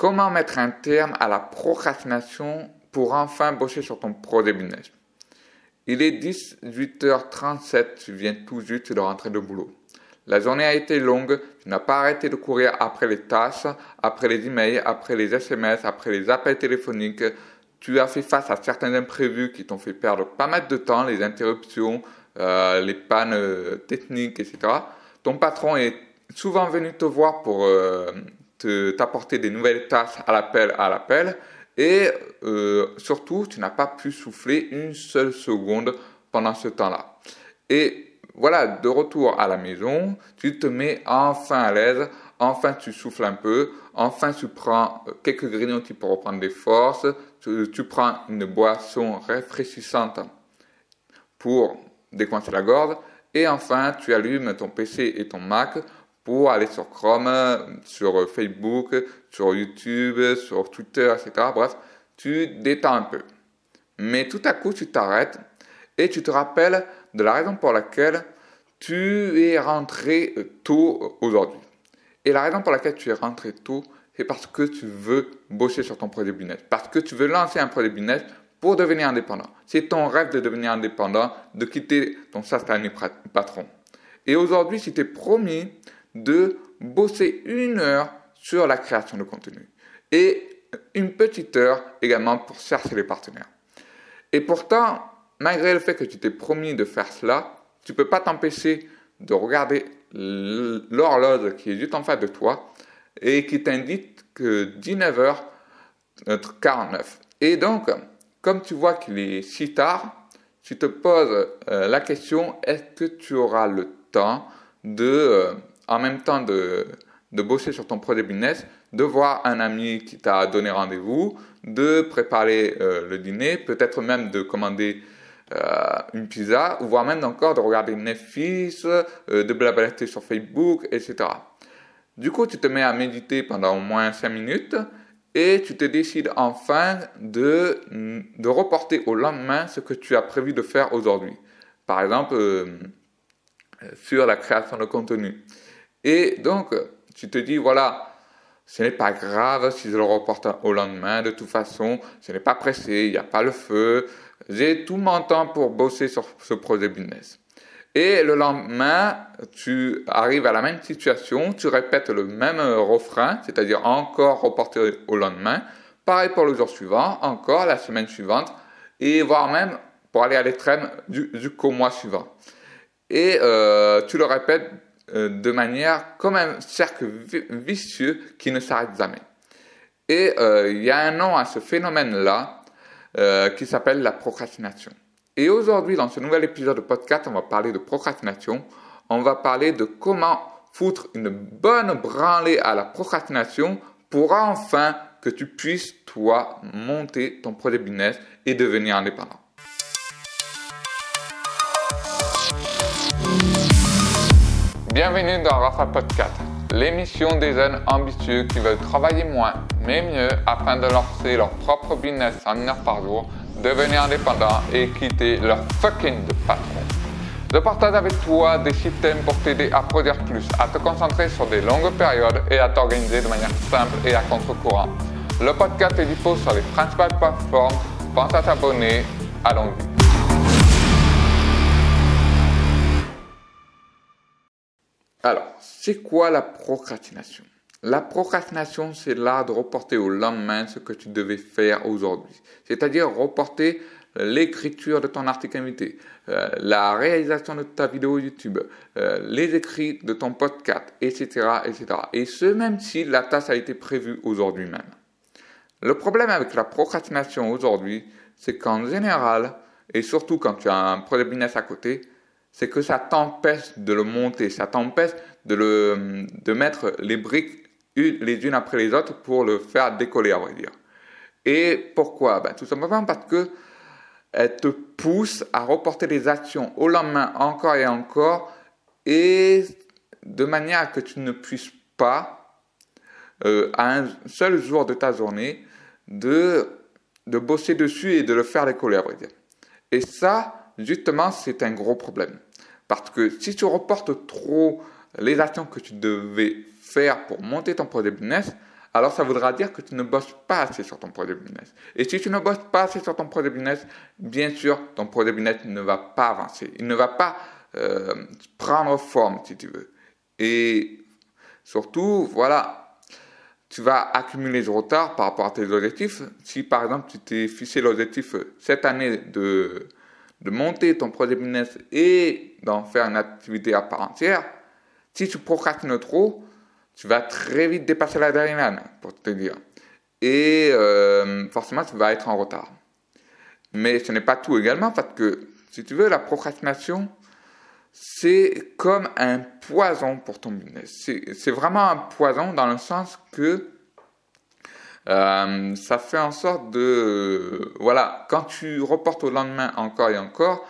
Comment mettre un terme à la procrastination pour enfin bosser sur ton projet business Il est 18h37, tu viens tout juste de rentrer de boulot. La journée a été longue, tu n'as pas arrêté de courir après les tâches, après les emails, après les SMS, après les appels téléphoniques. Tu as fait face à certains imprévus qui t'ont fait perdre pas mal de temps, les interruptions, euh, les pannes euh, techniques, etc. Ton patron est souvent venu te voir pour euh, t'apporter des nouvelles tâches à l'appel à l'appel et euh, surtout tu n'as pas pu souffler une seule seconde pendant ce temps-là. Et voilà, de retour à la maison, tu te mets enfin à l'aise, enfin tu souffles un peu, enfin tu prends quelques grignotis pour reprendre des forces, tu, tu prends une boisson rafraîchissante pour décoincer la gorge, et enfin tu allumes ton PC et ton Mac pour aller sur Chrome, sur Facebook, sur YouTube, sur Twitter, etc. Bref, tu détends un peu. Mais tout à coup, tu t'arrêtes et tu te rappelles de la raison pour laquelle tu es rentré tôt aujourd'hui. Et la raison pour laquelle tu es rentré tôt, c'est parce que tu veux bosser sur ton projet business, parce que tu veux lancer un projet business pour devenir indépendant. C'est ton rêve de devenir indépendant, de quitter ton satané patron. Et aujourd'hui, tu t'es promis de bosser une heure sur la création de contenu et une petite heure également pour chercher les partenaires. Et pourtant, malgré le fait que tu t'es promis de faire cela, tu ne peux pas t'empêcher de regarder l'horloge qui est juste en face de toi et qui t'indique que 19h49. Et donc, comme tu vois qu'il est si tard, tu te poses euh, la question, est-ce que tu auras le temps de euh, en même temps de, bosser sur ton projet business, de voir un ami qui t'a donné rendez-vous, de préparer euh, le dîner, peut-être même de commander euh, une pizza, voire même encore de regarder Netflix, euh, de blablater sur Facebook, etc. Du coup, tu te mets à méditer pendant au moins 5 minutes et tu te décides enfin de reporter au lendemain ce que tu as prévu de faire aujourd'hui. Par exemple, sur la création de contenu. Et donc, tu te dis, voilà, ce n'est pas grave si je le reporte au lendemain, de toute façon, ce n'est pas pressé, il n'y a pas le feu, j'ai tout mon temps pour bosser sur ce projet business. Et le lendemain, tu arrives à la même situation, tu répètes le même refrain, c'est-à-dire encore reporter au lendemain. Pareil pour le jour suivant, encore la semaine suivante, et voire même pour aller à l'extrême jusqu'au mois suivant. Et euh, tu le répètes de manière comme un cercle vicieux qui ne s'arrête jamais. Et euh, il y a un nom à ce phénomène-là euh, qui s'appelle la procrastination. Et aujourd'hui, dans ce nouvel épisode de podcast, on va parler de procrastination. On va parler de comment foutre une bonne branlée à la procrastination pour enfin que tu puisses, toi, monter ton projet business et devenir indépendant. Bienvenue dans Rafa Podcast, l'émission des jeunes ambitieux qui veulent travailler moins mais mieux afin de lancer leur propre business en une heure par jour, devenir indépendant et quitter leur fucking de patron. Je partage avec toi des systèmes pour t'aider à produire plus, à te concentrer sur des longues périodes et à t'organiser de manière simple et à contre-courant. Le podcast est dispo sur les principales plateformes. Pense à t'abonner. Allons-y. Alors, c'est quoi la procrastination? La procrastination, c'est l'art de reporter au lendemain ce que tu devais faire aujourd'hui. C'est-à-dire reporter l'écriture de ton article invité, euh, la réalisation de ta vidéo YouTube, euh, les écrits de ton podcast, etc., etc. Et ce, même si la tâche a été prévue aujourd'hui même. Le problème avec la procrastination aujourd'hui, c'est qu'en général, et surtout quand tu as un projet business à côté, c'est que ça t'empêche de le monter, ça t'empêche de, le, de mettre les briques les unes après les autres pour le faire décoller, à vrai dire. Et pourquoi? Ben, Tout simplement parce que elle te pousse à reporter les actions au lendemain encore et encore, et de manière que tu ne puisses pas, euh, à un seul jour de ta journée, de, de bosser dessus et de le faire décoller, à vrai dire. Et ça, justement, c'est un gros problème. Parce que si tu reportes trop les actions que tu devais faire pour monter ton projet business, alors ça voudra dire que tu ne bosses pas assez sur ton projet business. Et si tu ne bosses pas assez sur ton projet business, bien sûr, ton projet business ne va pas avancer. Il ne va pas euh, prendre forme, si tu veux. Et surtout, voilà, tu vas accumuler du retard par rapport à tes objectifs. Si par exemple, tu t'es fixé l'objectif cette année de, de monter ton projet business et d'en faire une activité à part entière, si tu procrastines trop, tu vas très vite dépasser la deadline, pour te dire. Et euh, forcément, tu vas être en retard. Mais ce n'est pas tout également, parce que, si tu veux, la procrastination, c'est comme un poison pour ton business. C'est vraiment un poison dans le sens que euh, ça fait en sorte de... voilà, quand tu reportes au lendemain encore et encore,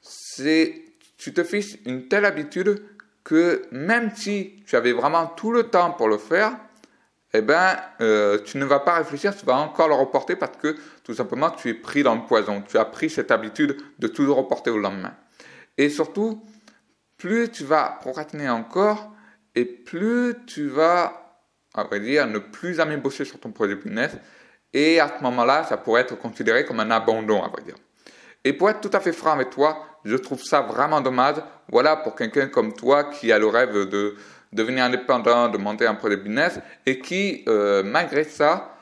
c'est tu te fixes une telle habitude que même si tu avais vraiment tout le temps pour le faire, eh ben, euh, tu ne vas pas réfléchir, tu vas encore le reporter parce que tout simplement tu es pris dans le poison. Tu as pris cette habitude de toujours reporter au lendemain. Et surtout, plus tu vas procrastiner encore et plus tu vas, à vrai dire, ne plus jamais bosser sur ton projet business. Et à ce moment-là, ça pourrait être considéré comme un abandon, à vrai dire. Et pour être tout à fait franc avec toi, je trouve ça vraiment dommage. Voilà, pour quelqu'un comme toi qui a le rêve de devenir indépendant, de monter un projet business et qui, euh, malgré ça,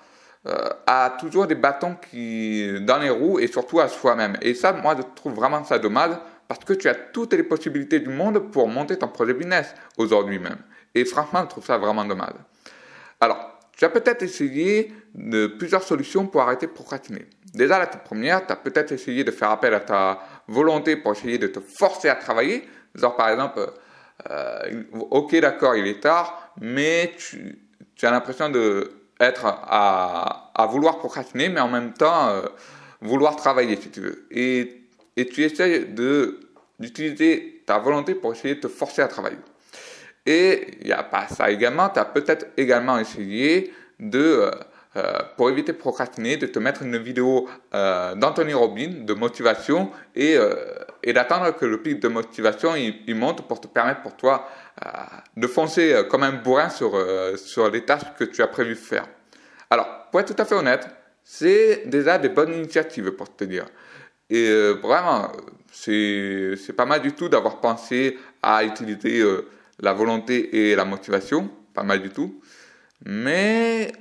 euh, a toujours des bâtons dans les roues et surtout à soi-même. Et ça, moi, je trouve vraiment ça dommage parce que tu as toutes les possibilités du monde pour monter ton projet business aujourd'hui même. Et franchement, je trouve ça vraiment dommage. Alors, tu as peut-être essayé de plusieurs solutions pour arrêter de procrastiner. Déjà, la première, tu as peut-être essayé de faire appel à ta volonté pour essayer de te forcer à travailler. Genre, par exemple, euh, ok, d'accord, il est tard, mais tu, as l'impression d'être à, à, vouloir procrastiner, mais en même temps, euh, vouloir travailler, si tu veux. Et, et tu essaies d'utiliser ta volonté pour essayer de te forcer à travailler. Et il n'y a pas ça également, tu as peut-être également essayé de, euh, pour éviter de procrastiner, de te mettre une vidéo euh, d'Anthony Robbins de motivation et, et d'attendre que le pic de motivation il, monte pour te permettre pour toi de foncer comme un bourrin sur, sur les tâches que tu as prévu faire. Alors, pour être tout à fait honnête, c'est déjà des bonnes initiatives pour te dire. Et vraiment, c'est pas mal du tout d'avoir pensé à utiliser la volonté et la motivation, pas mal du tout. Mais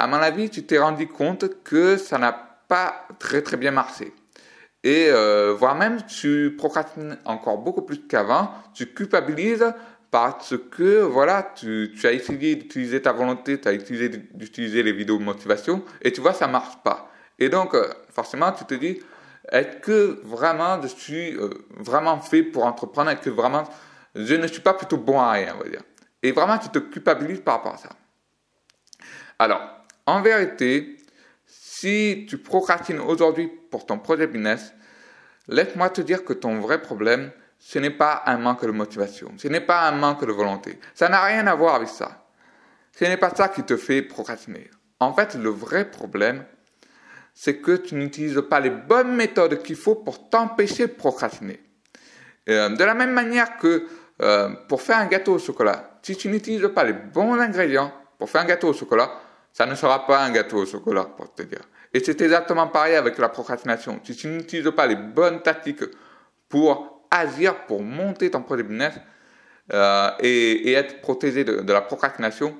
à mon avis, tu t'es rendu compte que ça n'a pas très très bien marché. Et euh, voire même tu procrastines encore beaucoup plus qu'avant, tu culpabilises parce que voilà, tu, tu as essayé d'utiliser ta volonté, tu as essayé d'utiliser les vidéos de motivation et tu vois, ça marche pas. Et donc, euh, forcément, tu te dis, est-ce que vraiment je suis euh, vraiment fait pour entreprendre? Est-ce que vraiment je ne suis pas plutôt bon à rien, on va dire? Et vraiment, tu te culpabilises par rapport à ça. Alors, en vérité, si tu procrastines aujourd'hui pour ton projet business, laisse-moi te dire que ton vrai problème, ce n'est pas un manque de motivation, ce n'est pas un manque de volonté. Ça n'a rien à voir avec ça. Ce n'est pas ça qui te fait procrastiner. En fait, le vrai problème, c'est que tu n'utilises pas les bonnes méthodes qu'il faut pour t'empêcher de procrastiner. Euh, de la même manière que euh, pour faire un gâteau au chocolat, si tu n'utilises pas les bons ingrédients pour faire un gâteau au chocolat, ça ne sera pas un gâteau au chocolat, pour te dire. Et c'est exactement pareil avec la procrastination. Si tu n'utilises pas les bonnes tactiques pour agir, pour monter ton projet business euh, et, être protégé de, la procrastination,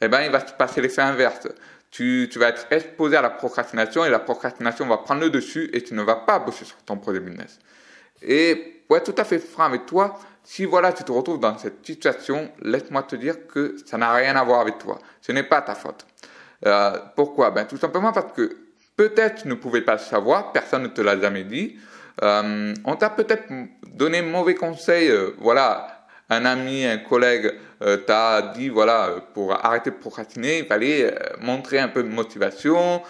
eh ben, il va se passer l'effet inverse. Tu, tu, vas être exposé à la procrastination et la procrastination va prendre le dessus et tu ne vas pas bosser sur ton projet business. Et pour être tout à fait franc avec toi, si voilà, tu te retrouves dans cette situation, laisse-moi te dire que ça n'a rien à voir avec toi. Ce n'est pas ta faute. Euh, pourquoi? Ben tout simplement parce que peut-être tu ne pouvais pas le savoir, personne ne te l'a jamais dit. Euh, on t'a peut-être donné mauvais conseil, euh, voilà, un ami, un collègue t'a dit voilà, pour arrêter de procrastiner, il fallait montrer un peu de motivation,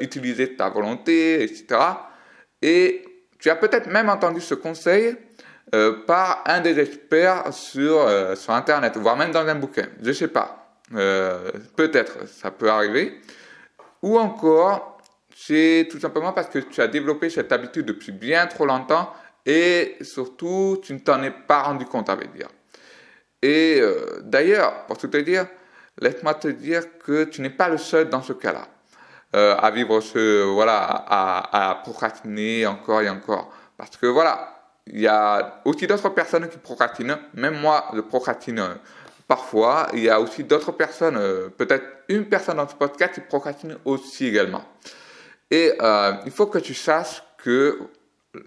utiliser ta volonté, etc. Et tu as peut-être même entendu ce conseil euh, par un des experts sur, euh, sur Internet, voire même dans un bouquin. Je ne sais pas. Euh, peut-être, ça peut arriver. Ou encore, c'est tout simplement parce que tu as développé cette habitude depuis bien trop longtemps et surtout, tu ne t'en es pas rendu compte, à vrai dire. Et d'ailleurs, pour tout te dire, laisse-moi te dire que tu n'es pas le seul dans ce cas-là. Euh, à vivre ce, voilà, à, à procrastiner encore et encore. Parce que voilà, il y a aussi d'autres personnes qui procrastinent. Même moi, je procrastine parfois. Il y a aussi d'autres personnes, euh, peut-être une personne dans ce podcast qui procrastine aussi également. Et euh, il faut que tu saches que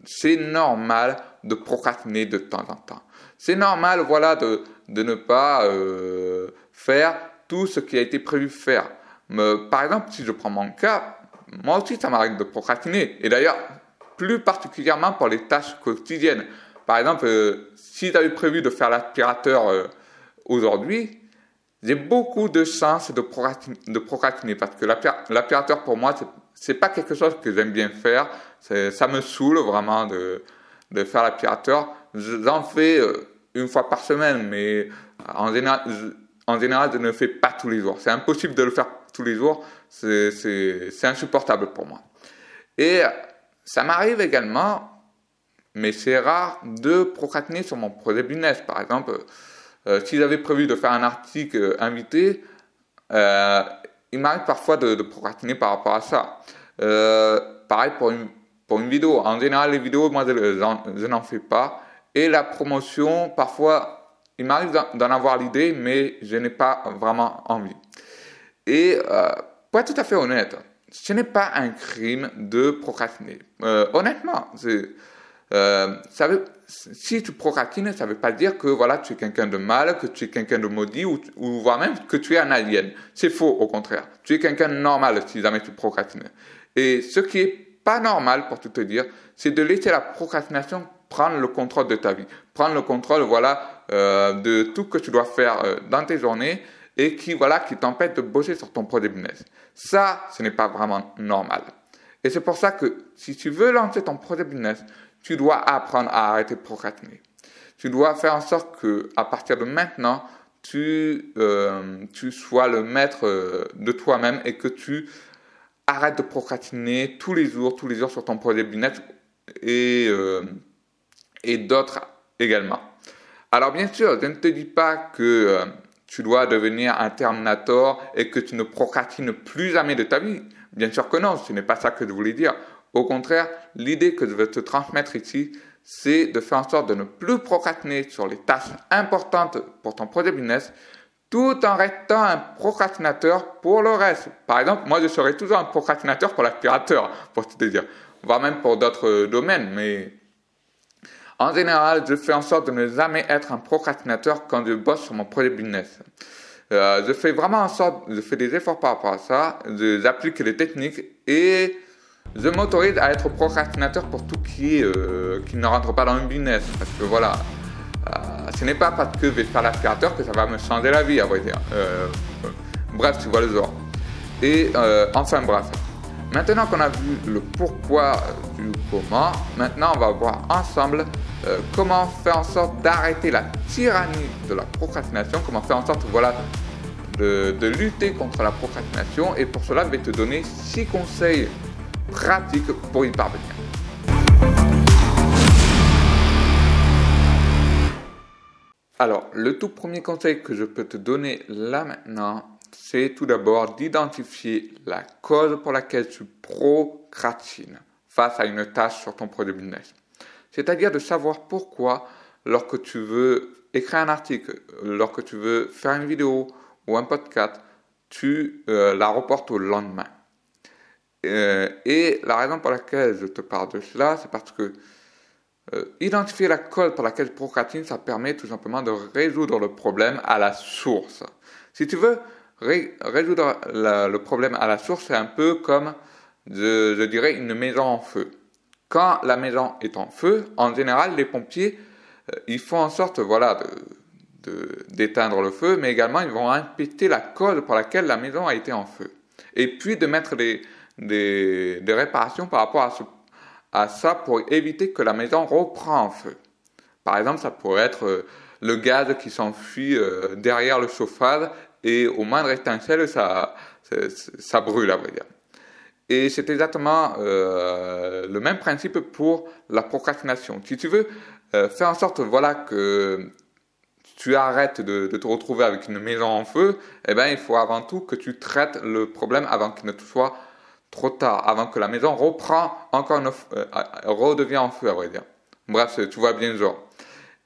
c'est normal de procrastiner de temps en temps. C'est normal, voilà, de, de ne pas euh, faire tout ce qui a été prévu faire. Par exemple, si je prends mon cas, moi aussi, ça m'arrive de procrastiner. Et d'ailleurs, plus particulièrement pour les tâches quotidiennes. Par exemple, euh, si tu avais prévu de faire l'aspirateur euh, aujourd'hui, j'ai beaucoup de chances de procrastiner, de procrastiner parce que l'aspirateur pour moi, c'est pas quelque chose que j'aime bien faire. Ça me saoule vraiment de, de faire l'aspirateur. J'en fais euh, une fois par semaine, mais en général, je, en général, je ne le fais pas tous les jours. C'est impossible de le faire tous les jours. C'est insupportable pour moi. Et ça m'arrive également, mais c'est rare, de procrastiner sur mon projet business. Par exemple, euh, si j'avais prévu de faire un article invité, euh, il m'arrive parfois de, procrastiner par rapport à ça. Euh, pareil pour une vidéo. En général, les vidéos, moi, je, n'en fais pas. Et la promotion, parfois, il m'arrive d'en avoir l'idée, mais je n'ai pas vraiment envie. Et pour être tout à fait honnête, ce n'est pas un crime de procrastiner. Euh, honnêtement, euh, si tu procrastines, ça ne veut pas dire que voilà, tu es quelqu'un de mal, que tu es quelqu'un de maudit ou, voire même que tu es un alien. C'est faux, au contraire. Tu es quelqu'un de normal si jamais tu procrastines. Et ce qui est pas normal, pour tout te dire, c'est de laisser la procrastination prendre le contrôle de ta vie, prendre le contrôle, voilà, euh, de tout que tu dois faire dans tes journées et qui, voilà, qui t'empêche de bosser sur ton projet business. Ça, ce n'est pas vraiment normal. Et c'est pour ça que si tu veux lancer ton projet business, tu dois apprendre à arrêter de procrastiner. Tu dois faire en sorte que, à partir de maintenant, tu, euh, tu sois le maître euh, de toi-même et que tu arrêtes de procrastiner tous les jours, tous les jours sur ton projet business et, euh, et d'autres également. Alors bien sûr, je ne te dis pas que tu dois devenir un Terminator et que tu ne procrastines plus jamais de ta vie. Bien sûr que non, ce n'est pas ça que je voulais dire. Au contraire, l'idée que je veux te transmettre ici, c'est de faire en sorte de ne plus procrastiner sur les tâches importantes pour ton projet business, tout en restant un procrastinateur pour le reste. Par exemple, moi, je serai toujours un procrastinateur pour l'aspirateur, pour te dire, voire même pour d'autres domaines, mais en général, je fais en sorte de ne jamais être un procrastinateur quand je bosse sur mon projet business. Euh, je fais vraiment en sorte, je fais des efforts par rapport à ça, j'applique les techniques et je m'autorise à être procrastinateur pour tout qui, euh, qui ne rentre pas dans le business. Parce que voilà, euh, ce n'est pas parce que je vais faire l'aspirateur que ça va me changer la vie, à vrai dire. Euh, bref, tu vois le genre. Et enfin, bref. Maintenant qu'on a vu le pourquoi du comment, maintenant on va voir ensemble euh, comment faire en sorte d'arrêter la tyrannie de la procrastination, comment faire en sorte voilà, de, de, lutter contre la procrastination. Et pour cela, je vais te donner 6 conseils pratiques pour y parvenir. Alors, le tout premier conseil que je peux te donner là maintenant, c'est tout d'abord d'identifier la cause pour laquelle tu procrastines face à une tâche sur ton produit business. C'est-à-dire de savoir pourquoi, lorsque tu veux écrire un article, lorsque tu veux faire une vidéo ou un podcast, tu euh, la reportes au lendemain. Euh, et la raison pour laquelle je te parle de cela, c'est parce que euh, identifier la cause pour laquelle tu procrastines, ça permet tout simplement de résoudre le problème à la source. Si tu veux résoudre le problème à la source, c'est un peu comme, je, dirais, une maison en feu. Quand la maison est en feu, en général, les pompiers, euh, ils font en sorte, voilà, d'éteindre le feu, mais également ils vont inspecter la cause pour laquelle la maison a été en feu. Et puis de mettre des, réparations par rapport à, ça pour éviter que la maison reprend en feu. Par exemple, ça pourrait être euh, le gaz qui s'enfuit euh, derrière le chauffage et au moindre étincelle, ça, ça, brûle, à vrai dire. Et c'est exactement euh, le même principe pour la procrastination. Si tu veux euh, faire en sorte voilà, que tu arrêtes de, te retrouver avec une maison en feu, eh ben, il faut avant tout que tu traites le problème avant qu'il ne soit trop tard, avant que la maison reprend encore une, euh, redevient en feu, à vrai dire. Bref, tu vois bien le genre.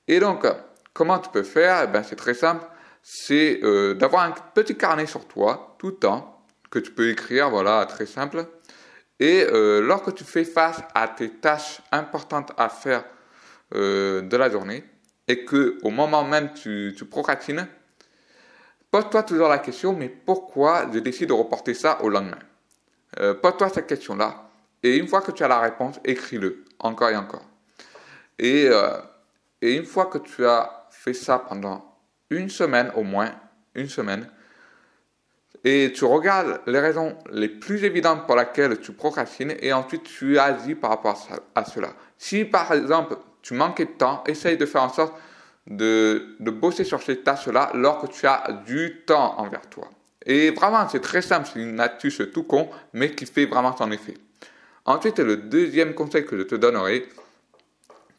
Et donc, comment tu peux faire? Eh ben, C'est très simple. C'est euh, d'avoir un petit carnet sur toi tout le temps que tu peux écrire, voilà, très simple. Et euh, lorsque tu fais face à tes tâches importantes à faire euh, de la journée et que au moment même tu, procrastines, pose-toi toujours la question mais pourquoi je décide de reporter ça au lendemain? Pose-toi cette question-là et une fois que tu as la réponse, écris-le encore et encore. Et une fois que tu as fait ça pendant une semaine au moins, une semaine, et tu regardes les raisons les plus évidentes pour lesquelles tu procrastines et ensuite tu agis par rapport à cela. Si par exemple tu manques de temps, essaye de faire en sorte de, de bosser sur ces tâches-là lorsque tu as du temps envers toi. Et vraiment, c'est très simple, c'est une astuce tout con, mais qui fait vraiment son effet. Ensuite, le deuxième conseil que je te donnerai,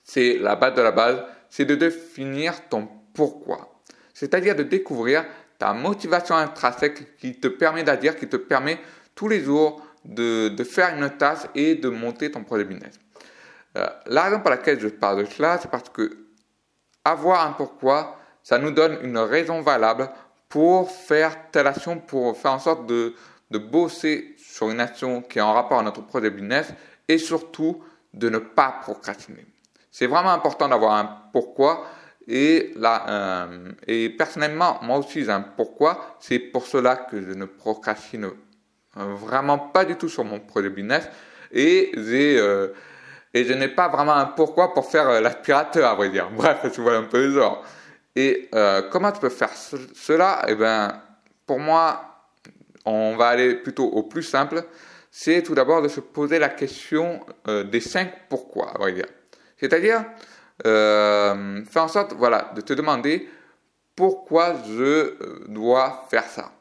c'est la base de la base, c'est de définir ton pourquoi. C'est-à-dire de découvrir ta motivation intrinsèque qui te permet d'agir, qui te permet tous les jours de, faire une tâche et de monter ton projet business. Euh, la raison pour laquelle je parle de cela, c'est parce que avoir un pourquoi, ça nous donne une raison valable pour faire telle action, pour faire en sorte de, de bosser sur une action qui est en rapport à notre projet business et surtout de ne pas procrastiner. C'est vraiment important d'avoir un pourquoi et, là, euh, et personnellement, moi aussi, un pourquoi. C'est pour cela que je ne procrastine euh, vraiment pas du tout sur mon projet business. Et euh, et je n'ai pas vraiment un pourquoi pour faire l'aspirateur, à vrai dire. Bref, tu vois un peu le genre. Et comment tu peux faire cela? Eh bien, pour moi, on va aller plutôt au plus simple. C'est tout d'abord de se poser la question des cinq pourquoi, à vrai dire. C'est-à-dire, euh, fais en sorte voilà, de te demander pourquoi je euh, dois faire ça.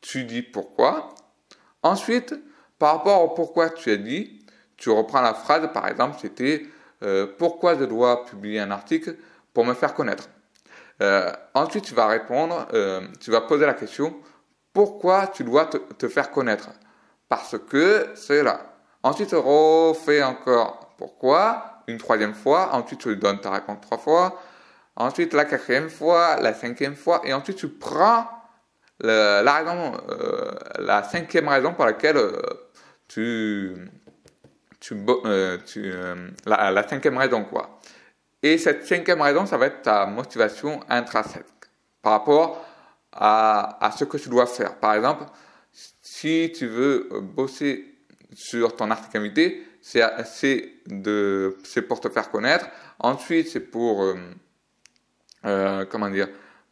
Tu dis pourquoi. Ensuite, par rapport au pourquoi tu as dit, tu reprends la phrase, par exemple, c'était euh, pourquoi je dois publier un article pour me faire connaître. Euh, ensuite, tu vas répondre, tu vas poser la question pourquoi tu dois te, te faire connaître? Parce que c'est là. Ensuite, refais encore pourquoi une troisième fois, ensuite tu donnes ta réponse trois fois, ensuite la quatrième fois, la cinquième fois, et ensuite tu prends la, raison, euh, la cinquième raison pour laquelle euh, tu, tu, euh, la, la, cinquième raison quoi. Et cette cinquième raison, ça va être ta motivation intrinsèque par rapport à, à ce que tu dois faire. Par exemple, si tu veux bosser sur ton articulité, c'est de c'est pour te faire connaître. Ensuite, c'est pour euh, euh, comment dire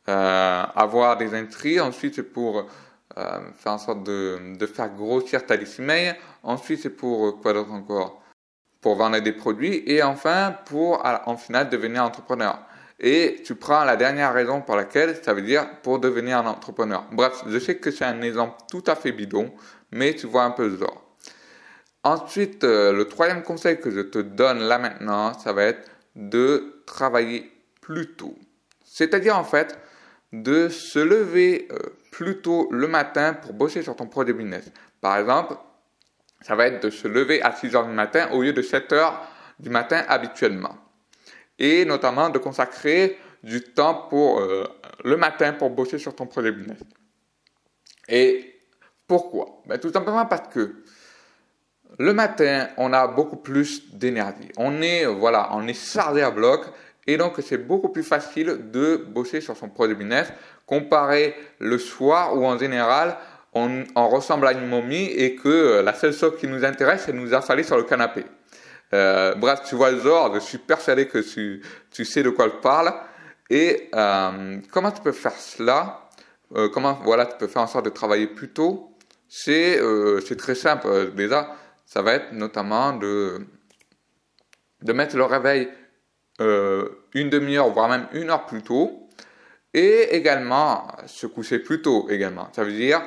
euh, avoir des intrigues. Ensuite, c'est pour faire en sorte de, de faire grossir ta liste email. Ensuite, c'est pour quoi d'autre encore? Pour vendre des produits. Et enfin, pour en final devenir entrepreneur. Et tu prends la dernière raison pour laquelle, ça veut dire pour devenir un entrepreneur. Bref, je sais que c'est un exemple tout à fait bidon, mais tu vois un peu le genre. Ensuite, euh, le troisième conseil que je te donne là maintenant, ça va être de travailler plus tôt. C'est-à-dire en fait de se lever euh, plus tôt le matin pour bosser sur ton projet business. Par exemple, ça va être de se lever à 6 heures du matin au lieu de 7 heures du matin habituellement. Et notamment de consacrer du temps pour euh, le matin pour bosser sur ton projet business. Et pourquoi? Ben, Tout simplement parce que le matin, on a beaucoup plus d'énergie. On est, voilà, on est chargé à bloc et donc c'est beaucoup plus facile de bosser sur son projet business comparé le soir où en général on, ressemble à une momie et que la seule chose qui nous intéresse c'est nous affaler sur le canapé. Euh, bref, tu vois le genre, je suis persuadé que tu, tu sais de quoi je parle. Et euh, comment tu peux faire cela? Euh, Comment voilà, tu peux faire en sorte de travailler plus tôt? C'est c'est très simple déjà ça va être notamment de, de mettre le réveil euh, une demi-heure, voire même une heure plus tôt, et également se coucher plus tôt également. Ça veut dire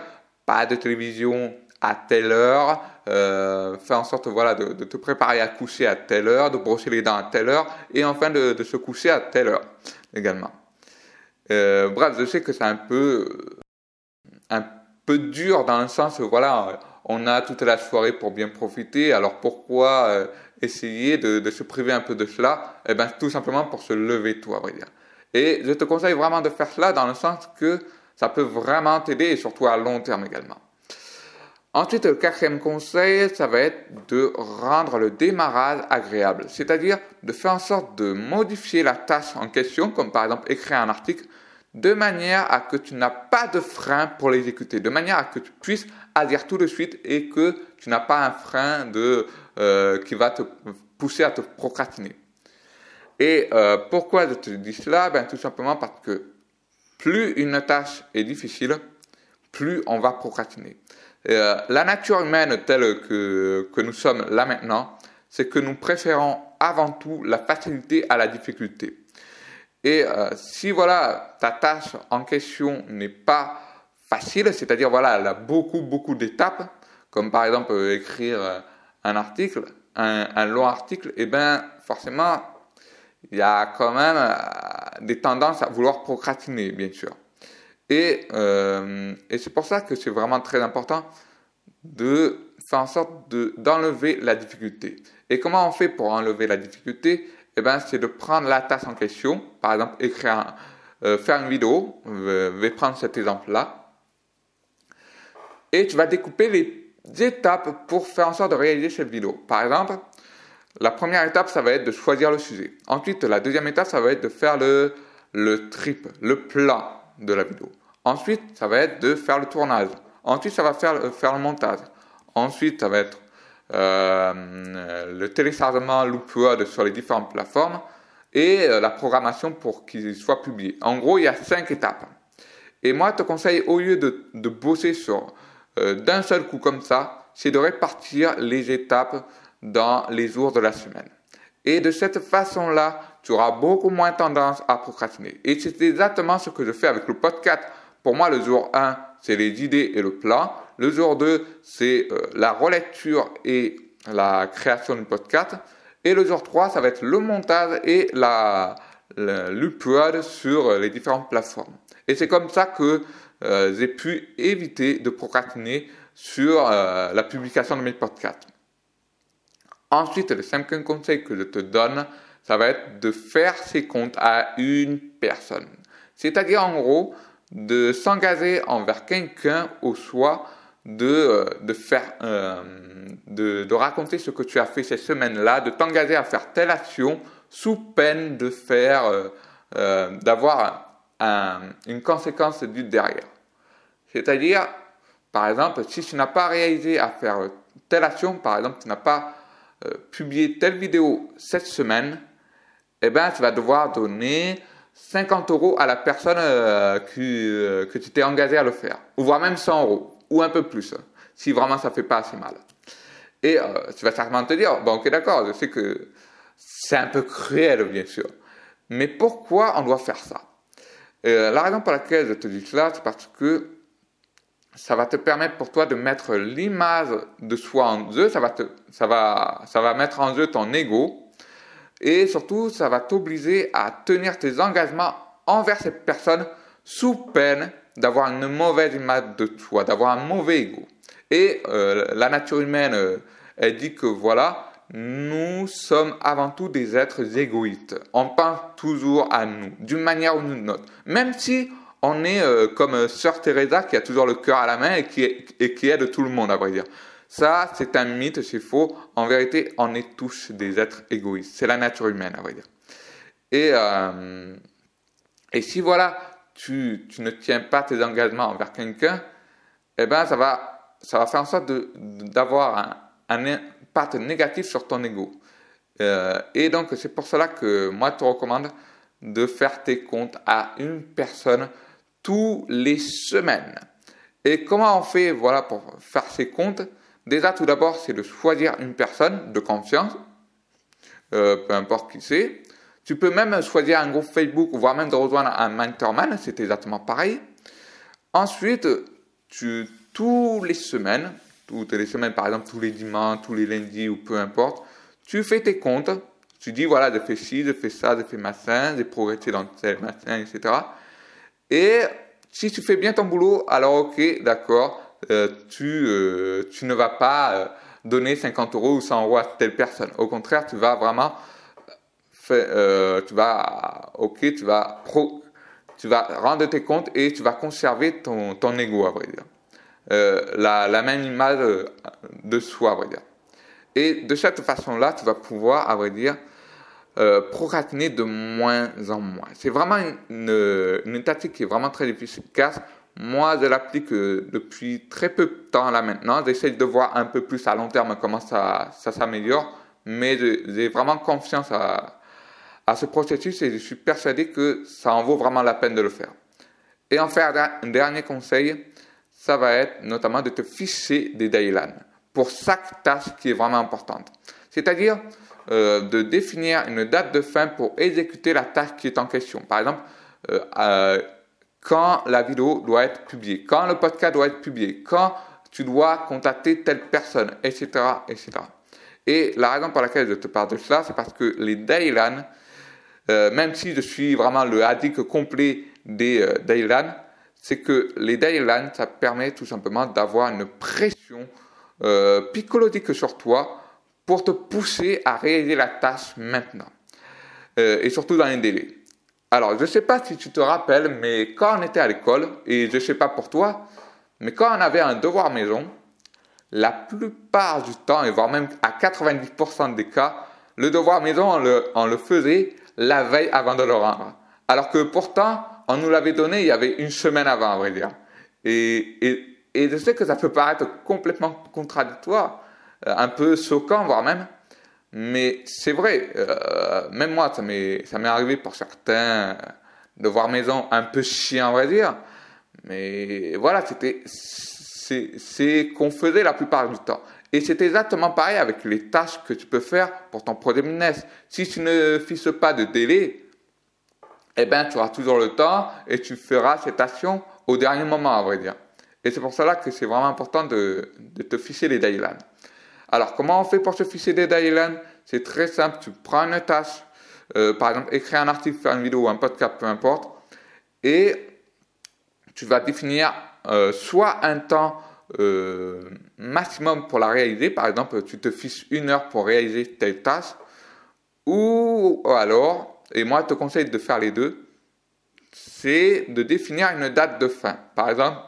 pas de télévision à telle heure, euh, faire en sorte voilà, de, te préparer à coucher à telle heure, de brosser les dents à telle heure, et enfin de, de se coucher à telle heure également. Euh, bref, je sais que c'est un peu, un peu dur dans le sens, voilà, on a toute la soirée pour bien profiter, alors pourquoi euh, essayer de, se priver un peu de cela? Eh bien, tout simplement pour se lever tôt, à vrai dire. Et je te conseille vraiment de faire cela dans le sens que ça peut vraiment t'aider et surtout à long terme également. Ensuite, le quatrième conseil, ça va être de rendre le démarrage agréable, c'est-à-dire de faire en sorte de modifier la tâche en question, comme par exemple écrire un article, de manière à que tu n'as pas de frein pour l'exécuter, de manière à que tu puisses agir tout de suite et que tu n'as pas un frein de, euh, qui va te pousser à te procrastiner. Et euh, pourquoi je te dis cela? Ben, Tout simplement parce que plus une tâche est difficile, plus on va procrastiner. Euh, la nature humaine telle que, que nous sommes là maintenant, c'est que nous préférons avant tout la facilité à la difficulté. Et euh, si voilà ta tâche en question n'est pas facile, c'est-à-dire voilà elle a beaucoup beaucoup d'étapes, comme par exemple euh, écrire un article, un, long article, eh bien forcément il y a quand même des tendances à vouloir procrastiner, bien sûr. Et, euh, et c'est pour ça que c'est vraiment très important de faire en sorte d'enlever la difficulté. Et comment on fait pour enlever la difficulté? Eh bien, c'est de prendre la tâche en question, par exemple, écrire, euh, faire une vidéo, je vais prendre cet exemple-là, et tu vas découper les étapes pour faire en sorte de réaliser cette vidéo. Par exemple, la première étape, ça va être de choisir le sujet. Ensuite, la deuxième étape, ça va être de faire le, le trip, le plan de la vidéo. Ensuite, ça va être de faire le tournage. Ensuite, ça va faire, faire le montage. Ensuite, ça va être euh, le téléchargement Loopword sur les différentes plateformes et euh, la programmation pour qu'il soit publié. En gros, il y a cinq étapes. Et moi, je te conseille, au lieu de, de bosser sur euh, d'un seul coup comme ça, c'est de répartir les étapes dans les jours de la semaine. Et de cette façon-là, tu auras beaucoup moins tendance à procrastiner. Et c'est exactement ce que je fais avec le podcast. Pour moi, le jour 1, c'est les idées et le plan. Le jour 2, c'est euh, la relecture et la création du podcast. Et le jour 3, ça va être le montage et la, l'upload sur les différentes plateformes. Et c'est comme ça que euh, j'ai pu éviter de procrastiner sur euh, la publication de mes podcasts. Ensuite, le cinquième conseil que je te donne, ça va être de faire ses comptes à une personne. C'est-à-dire, en gros, de s'engager envers quelqu'un au choix de, euh, de faire, euh, de, de, raconter ce que tu as fait cette semaine-là, de t'engager à faire telle action sous peine de faire, euh, d'avoir un, une conséquence du derrière. C'est-à-dire, par exemple, si tu n'as pas réalisé à faire telle action, par exemple, tu n'as pas publié telle vidéo cette semaine, eh ben, tu vas devoir donner 50 euros à la personne que tu t'es engagé à le faire, ou voire même 100 euros, ou un peu plus, si vraiment ça fait pas assez mal. Et tu vas certainement te dire, bon ok d'accord, je sais que c'est un peu cruel bien sûr, mais pourquoi on doit faire ça? La raison pour laquelle je te dis cela, c'est parce que ça va te permettre pour toi de mettre l'image de soi en jeu, ça va, te, ça, va, ça va mettre en jeu ton ego, et surtout, ça va t'obliger à tenir tes engagements envers cette personne sous peine d'avoir une mauvaise image de toi, d'avoir un mauvais ego. Et euh, la nature humaine, euh, elle dit que voilà, nous sommes avant tout des êtres égoïstes. On pense toujours à nous, d'une manière ou d'une autre. Même si on est euh, comme euh, Sœur Teresa qui a toujours le cœur à la main et qui, et qui aide tout le monde, à vrai dire. Ça, c'est un mythe, c'est faux. En vérité, on est tous des êtres égoïstes. C'est la nature humaine, à vrai dire. Et, euh, et si voilà, tu, ne tiens pas tes engagements envers quelqu'un, eh ben, ça va, ça va faire en sorte d'avoir un, un, impact négatif sur ton ego. Euh, et donc, c'est pour cela que moi, je te recommande de faire tes comptes à une personne tous les semaines. Et comment on fait voilà, pour faire ses comptes? Déjà, tout d'abord, c'est de choisir une personne de confiance, euh, peu importe qui c'est. Tu peux même choisir un groupe Facebook, voire même de rejoindre un mentorman, c'est exactement pareil. Ensuite, tu, tous les semaines, toutes les semaines, par exemple tous les dimanches, tous les lundis ou peu importe, tu fais tes comptes. Tu dis, voilà, je fais ci, je fais ça, je fais machin, j'ai progressé dans tel machin, etc. Et si tu fais bien ton boulot, alors ok, d'accord, euh, tu, euh, tu ne vas pas euh, donner 50 euros ou 100 euros à telle personne. Au contraire, tu vas vraiment, faire, tu vas, ok, tu vas pro, tu vas rendre tes comptes et tu vas conserver ton, ton ego, à vrai dire. la, la, même image de soi, à vrai dire. Et de cette façon-là, tu vas pouvoir, à vrai dire, euh, procrastiner de moins en moins. C'est vraiment une, une, tactique qui est vraiment très efficace. Moi, je l'applique euh, depuis très peu de temps là maintenant. J'essaie de voir un peu plus à long terme comment ça, ça s'améliore, mais j'ai vraiment confiance à, à ce processus et je suis persuadé que ça en vaut vraiment la peine de le faire. Et enfin, un dernier conseil, ça va être notamment de te fixer des deadlines pour chaque tâche qui est vraiment importante. C'est-à-dire, euh, de définir une date de fin pour exécuter la tâche qui est en question. Par exemple, euh, euh, quand la vidéo doit être publiée, quand le podcast doit être publié, quand tu dois contacter telle personne, etc., etc. Et la raison pour laquelle je te parle de cela, c'est parce que les Daylan, même si je suis vraiment le addict complet des Daylan, c'est que les Daylan, ça permet tout simplement d'avoir une pression psychologique sur toi pour te pousser à réaliser la tâche maintenant. Euh, et surtout dans les délais. Alors, je ne sais pas si tu te rappelles, mais quand on était à l'école, et je ne sais pas pour toi, mais quand on avait un devoir maison, la plupart du temps, et voire même à 90% des cas, le devoir maison, on le faisait la veille avant de le rendre. Alors que pourtant, on nous l'avait donné il y avait une semaine avant, à vrai dire. Et, je sais que ça peut paraître complètement contradictoire, euh, un peu choquant, voire même. Mais c'est vrai, euh, même moi, ça m'est, arrivé pour certains de voir maison un peu chien, on va dire. Mais voilà, c'était, c'est, c'est qu'on faisait la plupart du temps. Et c'est exactement pareil avec les tâches que tu peux faire pour ton projet business. Si tu ne fixes pas de délai, eh ben, tu auras toujours le temps et tu feras cette action au dernier moment, à vrai dire. Et c'est pour cela que c'est vraiment important de, de te fixer les deadlines. Alors, comment on fait pour se fixer des deadlines C'est très simple. Tu prends une tâche, euh, par exemple, écrire un article, faire une vidéo, un podcast, peu importe, et tu vas définir euh, soit un temps euh, maximum pour la réaliser. Par exemple, tu te fixes une heure pour réaliser telle tâche, ou alors, et moi, je te conseille de faire les deux, c'est de définir une date de fin. Par exemple,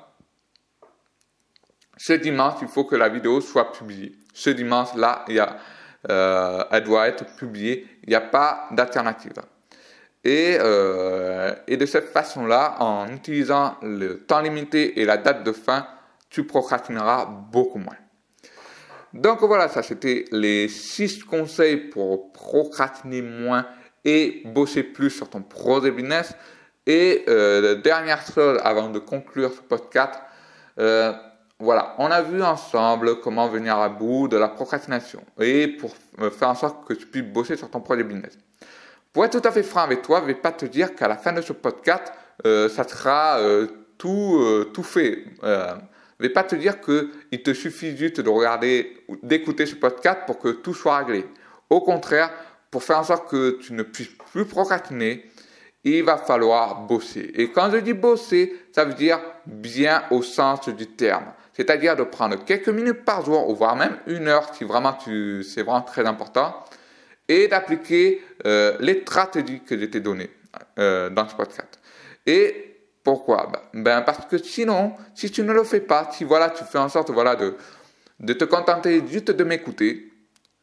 ce dimanche, il faut que la vidéo soit publiée ce dimanche-là, euh, elle doit être publiée. Il n'y a pas d'alternative. Et, euh, et, de cette façon-là, en utilisant le temps limité et la date de fin, tu procrastineras beaucoup moins. Donc voilà, ça c'était les six conseils pour procrastiner moins et bosser plus sur ton projet business. Et euh, dernière chose avant de conclure ce podcast, euh, voilà, on a vu ensemble comment venir à bout de la procrastination et pour euh, faire en sorte que tu puisses bosser sur ton projet business. Pour être tout à fait franc avec toi, je ne vais pas te dire qu'à la fin de ce podcast, euh, ça sera euh, tout, tout fait. Je ne vais pas te dire qu'il te suffit juste de regarder ou d'écouter ce podcast pour que tout soit réglé. Au contraire, pour faire en sorte que tu ne puisses plus procrastiner, il va falloir bosser. Et quand je dis bosser, ça veut dire bien au sens du terme c'est-à-dire de prendre quelques minutes par jour, ou voire même une heure si vraiment tu, c'est vraiment très important, et d'appliquer euh, les stratégies que je t'ai données euh, dans ce podcast. Et pourquoi? Ben, ben, Parce que sinon, si tu ne le fais pas, si voilà, tu fais en sorte voilà, de, de te contenter juste de m'écouter,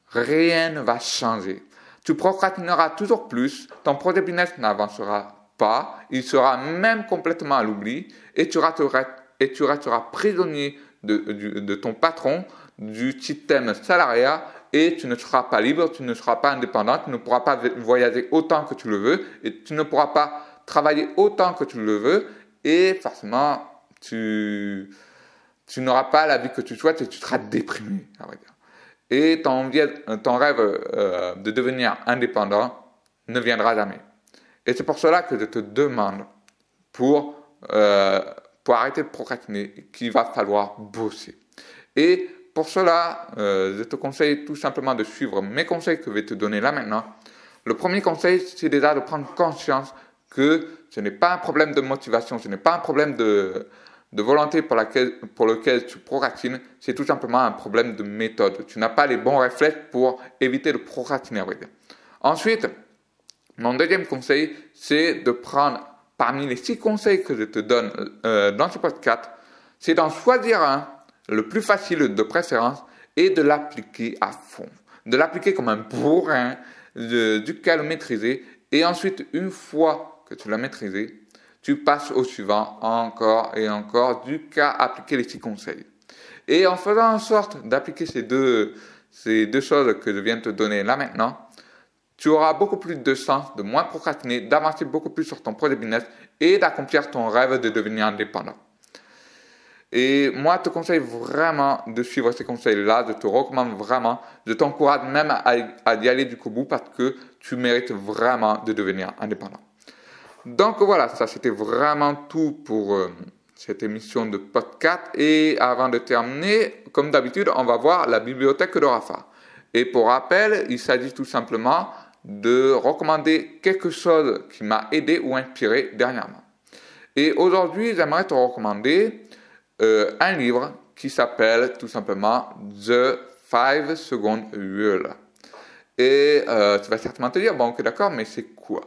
rien ne va changer. Tu procrastineras toujours plus, ton projet business n'avancera pas, il sera même complètement à l'oubli et tu rateras et tu resteras prisonnier de, ton patron, du système salariat et tu ne seras pas libre, tu ne seras pas indépendant, tu ne pourras pas voyager autant que tu le veux et tu ne pourras pas travailler autant que tu le veux et forcément tu, tu n'auras pas la vie que tu souhaites et tu seras déprimé, Et ton, ton rêve euh, de devenir indépendant ne viendra jamais. Et c'est pour cela que je te demande pour euh, pour arrêter de procrastiner, qu'il va falloir bosser. Et pour cela, euh, je te conseille tout simplement de suivre mes conseils que je vais te donner là maintenant. Le premier conseil, c'est déjà de prendre conscience que ce n'est pas un problème de motivation, ce n'est pas un problème de, de volonté pour, laquelle, pour lequel tu procrastines, c'est tout simplement un problème de méthode. Tu n'as pas les bons réflexes pour éviter de procrastiner. Ensuite, mon deuxième conseil, c'est de prendre parmi les six conseils que je te donne euh, dans ce podcast, c'est d'en choisir un, le plus facile de préférence, et de l'appliquer à fond. De l'appliquer comme un bourrin, duquel maîtriser, et ensuite, une fois que tu l'as maîtrisé, tu passes au suivant encore et encore, du cas appliquer les six conseils. Et en faisant en sorte d'appliquer ces deux, ces deux choses que je viens de te donner là maintenant, tu auras beaucoup plus de sens, de moins procrastiner, d'avancer beaucoup plus sur ton projet business et d'accomplir ton rêve de devenir indépendant. Et moi, je te conseille vraiment de suivre ces conseils-là, je te recommande vraiment, je t'encourage même à, y aller du bout parce que tu mérites vraiment de devenir indépendant. Donc voilà, ça c'était vraiment tout pour euh, cette émission de podcast. Et avant de terminer, comme d'habitude, on va voir la bibliothèque de Rafa. Et pour rappel, il s'agit tout simplement de recommander quelque chose qui m'a aidé ou inspiré dernièrement. Et aujourd'hui, j'aimerais te recommander euh, un livre qui s'appelle tout simplement The 5 Second Rule. Et euh, tu vas certainement te dire, bon ok d'accord, mais c'est quoi?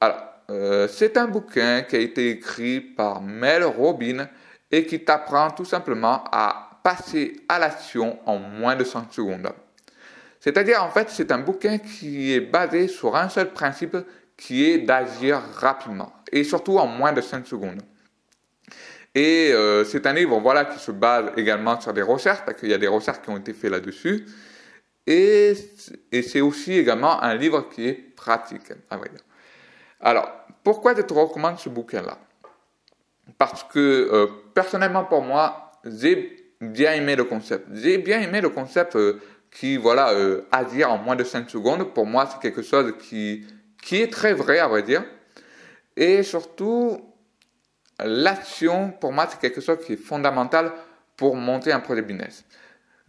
Alors, euh, c'est un bouquin qui a été écrit par Mel Robin et qui t'apprend tout simplement à passer à l'action en moins de 5 secondes. C'est-à-dire, en fait, c'est un bouquin qui est basé sur un seul principe qui est d'agir rapidement et surtout en moins de 5 secondes. Et euh, c'est un livre voilà, qui se base également sur des recherches, parce qu'il y a des recherches qui ont été faites là-dessus. Et, c'est aussi également un livre qui est pratique, à vrai. Alors, pourquoi je te recommande ce bouquin-là? Parce que euh, personnellement pour moi, j'ai bien aimé le concept. J'ai bien aimé le concept euh, qui, voilà, euh, agir en moins de 5 secondes. Pour moi, c'est quelque chose qui, qui est très vrai, à vrai dire. Et surtout, l'action, pour moi, c'est quelque chose qui est fondamental pour monter un projet business.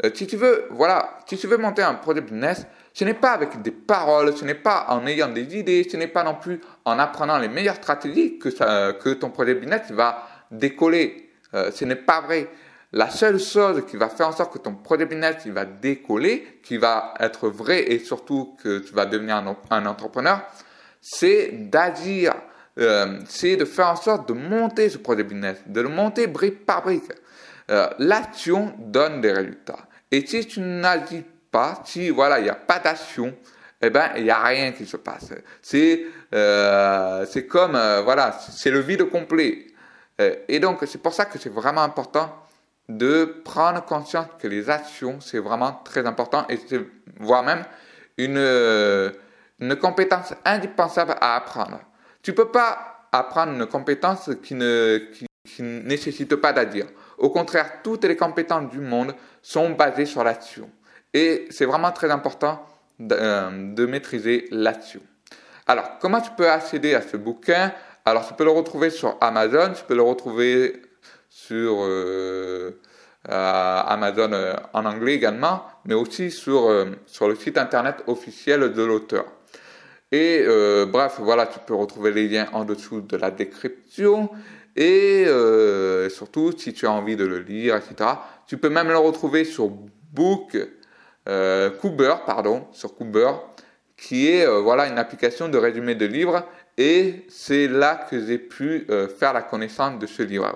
Euh, si tu veux, voilà, si tu veux monter un projet business, ce n'est pas avec des paroles, ce n'est pas en ayant des idées, ce n'est pas non plus en apprenant les meilleures stratégies que, ton projet business va décoller. Euh, ce n'est pas vrai. La seule chose qui va faire en sorte que ton projet business va décoller, qui va être vrai et surtout que tu vas devenir un, entrepreneur, c'est d'agir, euh, c'est de faire en sorte de monter ce projet business, de le monter brique par brique. Euh, l'action donne des résultats. Et si tu n'agis si voilà, il n'y a pas d'action, eh ben, il n'y a rien qui se passe. C'est, euh, comme, euh, voilà, c'est le vide complet. Euh, et donc, c'est pour ça que c'est vraiment important de prendre conscience que les actions, c'est vraiment très important et c'est voire même une, une compétence indispensable à apprendre. Tu peux pas apprendre une compétence qui ne, qui, nécessite pas d'agir. Au contraire, toutes les compétences du monde sont basées sur l'action. Et c'est vraiment très important de, euh, maîtriser l'action. Alors, comment tu peux accéder à ce bouquin? Alors, tu peux le retrouver sur Amazon, tu peux le retrouver sur euh, Amazon euh, en anglais également, mais aussi sur, sur le site internet officiel de l'auteur. Et bref, voilà, tu peux retrouver les liens en dessous de la description. Et surtout, si tu as envie de le lire, etc., tu peux même le retrouver sur Book euh, pardon, sur Cooper, qui est euh, voilà une application de résumé de livres, et c'est là que j'ai pu euh, faire la connaissance de ce livre.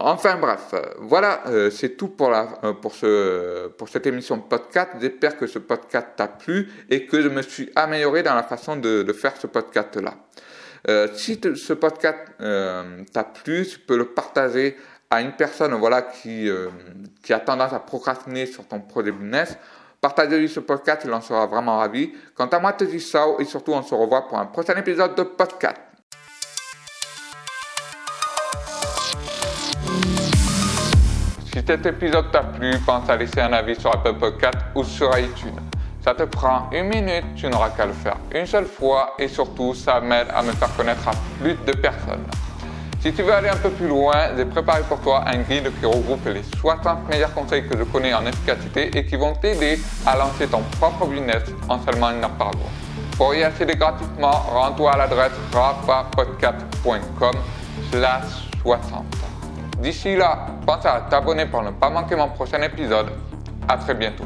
Enfin bref, euh, voilà, c'est tout pour, la, pour, ce, pour cette émission podcast. J'espère que ce podcast t'a plu et que je me suis amélioré dans la façon de, de faire ce podcast-là. si ce podcast t'a plu, tu peux le partager à une personne voilà, qui, euh, qui a tendance à procrastiner sur ton projet business, partagez-lui ce podcast, il en sera vraiment ravi. Quant à moi, te dis ça et surtout on se revoit pour un prochain épisode de podcast. Si cet épisode t'a plu, pense à laisser un avis sur Apple Podcast ou sur iTunes. Ça te prend une minute, tu n'auras qu'à le faire une seule fois et surtout ça m'aide à me faire connaître à plus de personnes. Si tu veux aller un peu plus loin, j'ai préparé pour toi un guide qui regroupe les 60 meilleurs conseils que je connais en efficacité et qui vont t'aider à lancer ton propre business en seulement une heure par jour. Pour y accéder gratuitement, rends-toi à l'adresse rapapodcast.com slash 60. D'ici là, pense à t'abonner pour ne pas manquer mon prochain épisode. À très bientôt.